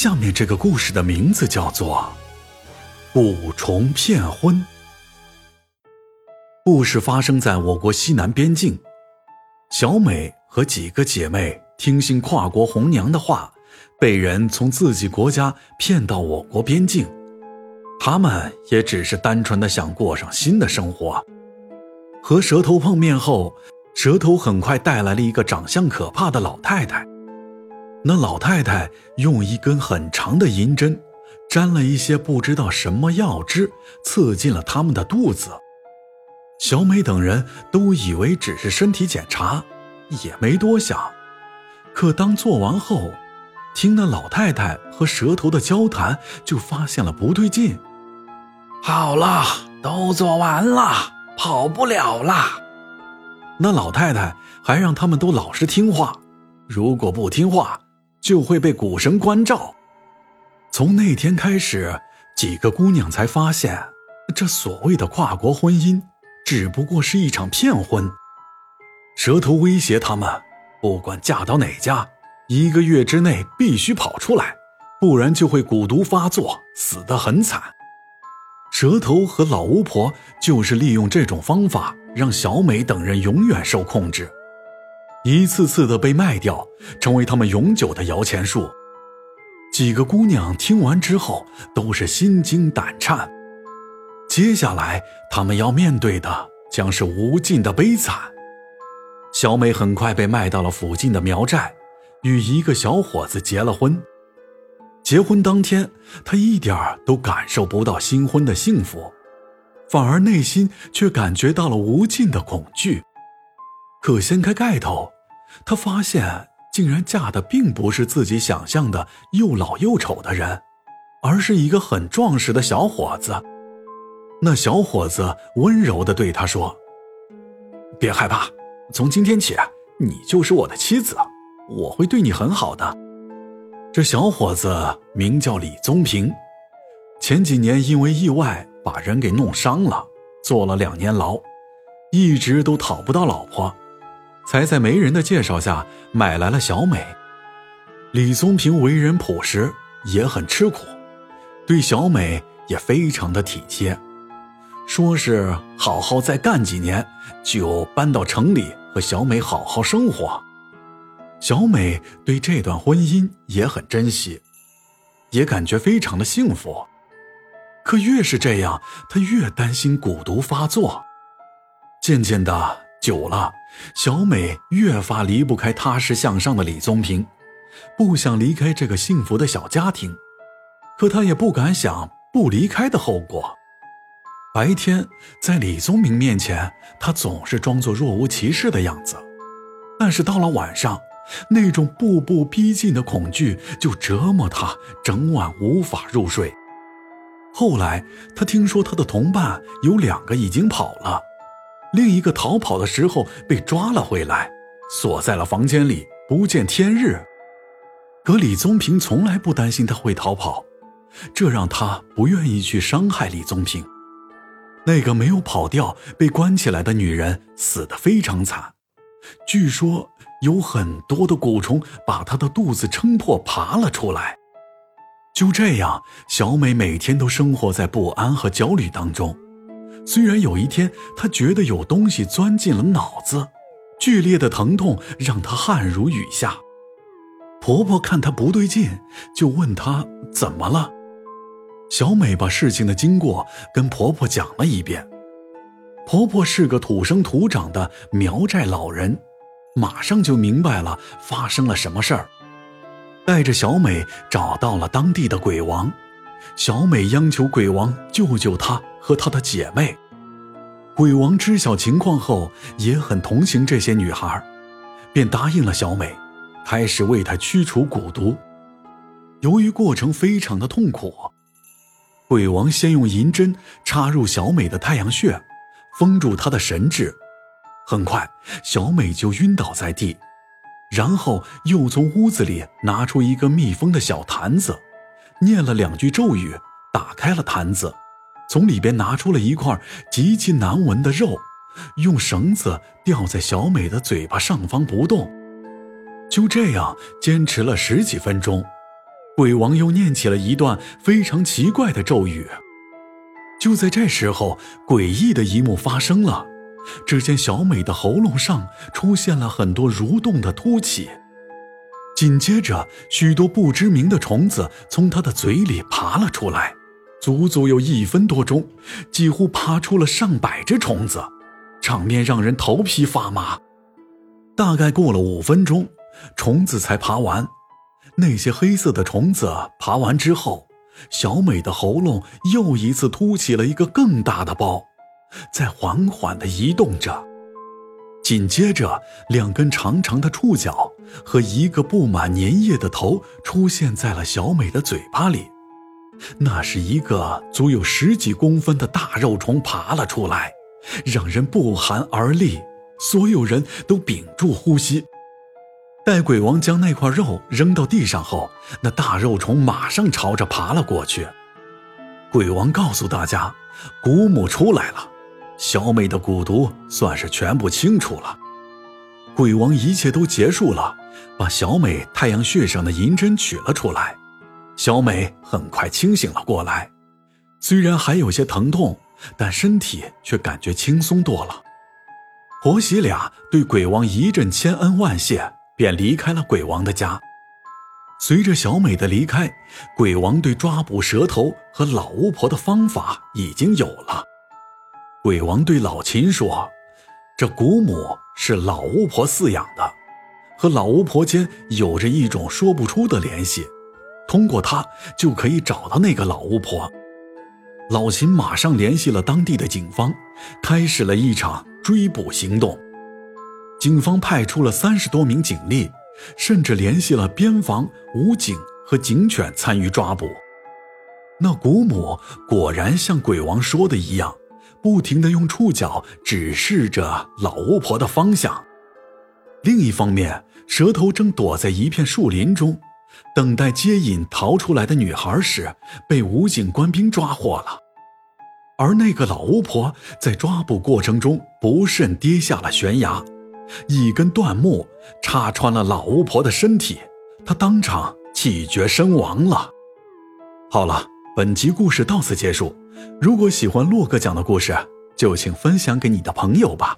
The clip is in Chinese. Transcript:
下面这个故事的名字叫做《蛊虫骗婚》。故事发生在我国西南边境，小美和几个姐妹听信跨国红娘的话，被人从自己国家骗到我国边境。他们也只是单纯的想过上新的生活。和蛇头碰面后，蛇头很快带来了一个长相可怕的老太太。那老太太用一根很长的银针，沾了一些不知道什么药汁，刺进了他们的肚子。小美等人都以为只是身体检查，也没多想。可当做完后，听那老太太和蛇头的交谈，就发现了不对劲。好了，都做完了，跑不了了。那老太太还让他们都老实听话，如果不听话。就会被古神关照。从那天开始，几个姑娘才发现，这所谓的跨国婚姻，只不过是一场骗婚。蛇头威胁他们，不管嫁到哪家，一个月之内必须跑出来，不然就会蛊毒发作，死得很惨。蛇头和老巫婆就是利用这种方法，让小美等人永远受控制。一次次的被卖掉，成为他们永久的摇钱树。几个姑娘听完之后，都是心惊胆颤。接下来，他们要面对的将是无尽的悲惨。小美很快被卖到了附近的苗寨，与一个小伙子结了婚。结婚当天，她一点儿都感受不到新婚的幸福，反而内心却感觉到了无尽的恐惧。可掀开盖头，他发现竟然嫁的并不是自己想象的又老又丑的人，而是一个很壮实的小伙子。那小伙子温柔地对他说：“别害怕，从今天起，你就是我的妻子，我会对你很好的。”这小伙子名叫李宗平，前几年因为意外把人给弄伤了，坐了两年牢，一直都讨不到老婆。才在媒人的介绍下买来了小美。李宗平为人朴实，也很吃苦，对小美也非常的体贴，说是好好再干几年，就搬到城里和小美好好生活。小美对这段婚姻也很珍惜，也感觉非常的幸福。可越是这样，她越担心蛊毒发作。渐渐的。久了，小美越发离不开踏实向上的李宗平，不想离开这个幸福的小家庭，可她也不敢想不离开的后果。白天在李宗明面前，她总是装作若无其事的样子，但是到了晚上，那种步步逼近的恐惧就折磨她，整晚无法入睡。后来，她听说她的同伴有两个已经跑了。另一个逃跑的时候被抓了回来，锁在了房间里，不见天日。可李宗平从来不担心他会逃跑，这让他不愿意去伤害李宗平。那个没有跑掉、被关起来的女人死得非常惨，据说有很多的蛊虫把她的肚子撑破，爬了出来。就这样，小美每天都生活在不安和焦虑当中。虽然有一天，她觉得有东西钻进了脑子，剧烈的疼痛让她汗如雨下。婆婆看她不对劲，就问她怎么了。小美把事情的经过跟婆婆讲了一遍。婆婆是个土生土长的苗寨老人，马上就明白了发生了什么事儿，带着小美找到了当地的鬼王。小美央求鬼王救救她。和她的姐妹，鬼王知晓情况后也很同情这些女孩，便答应了小美，开始为她驱除蛊毒。由于过程非常的痛苦，鬼王先用银针插入小美的太阳穴，封住她的神志。很快，小美就晕倒在地，然后又从屋子里拿出一个密封的小坛子，念了两句咒语，打开了坛子。从里边拿出了一块极其难闻的肉，用绳子吊在小美的嘴巴上方不动。就这样坚持了十几分钟，鬼王又念起了一段非常奇怪的咒语。就在这时候，诡异的一幕发生了。只见小美的喉咙上出现了很多蠕动的凸起，紧接着，许多不知名的虫子从她的嘴里爬了出来，足足有一分多钟，几乎爬出了上百只虫子，场面让人头皮发麻。大概过了五分钟，虫子才爬完。那些黑色的虫子爬完之后。小美的喉咙又一次凸起了一个更大的包，在缓缓地移动着。紧接着，两根长长的触角和一个布满粘液的头出现在了小美的嘴巴里。那是一个足有十几公分的大肉虫爬了出来，让人不寒而栗。所有人都屏住呼吸。待鬼王将那块肉扔到地上后，那大肉虫马上朝着爬了过去。鬼王告诉大家，古母出来了，小美的蛊毒算是全部清除了。鬼王一切都结束了，把小美太阳穴上的银针取了出来。小美很快清醒了过来，虽然还有些疼痛，但身体却感觉轻松多了。婆媳俩对鬼王一阵千恩万谢。便离开了鬼王的家。随着小美的离开，鬼王对抓捕蛇头和老巫婆的方法已经有了。鬼王对老秦说：“这古母是老巫婆饲养的，和老巫婆间有着一种说不出的联系，通过他就可以找到那个老巫婆。”老秦马上联系了当地的警方，开始了一场追捕行动。警方派出了三十多名警力，甚至联系了边防、武警和警犬参与抓捕。那古母果然像鬼王说的一样，不停地用触角指示着老巫婆的方向。另一方面，蛇头正躲在一片树林中，等待接引逃出来的女孩时，被武警官兵抓获了。而那个老巫婆在抓捕过程中不慎跌下了悬崖。一根断木插穿了老巫婆的身体，她当场气绝身亡了。好了，本集故事到此结束。如果喜欢洛哥讲的故事，就请分享给你的朋友吧。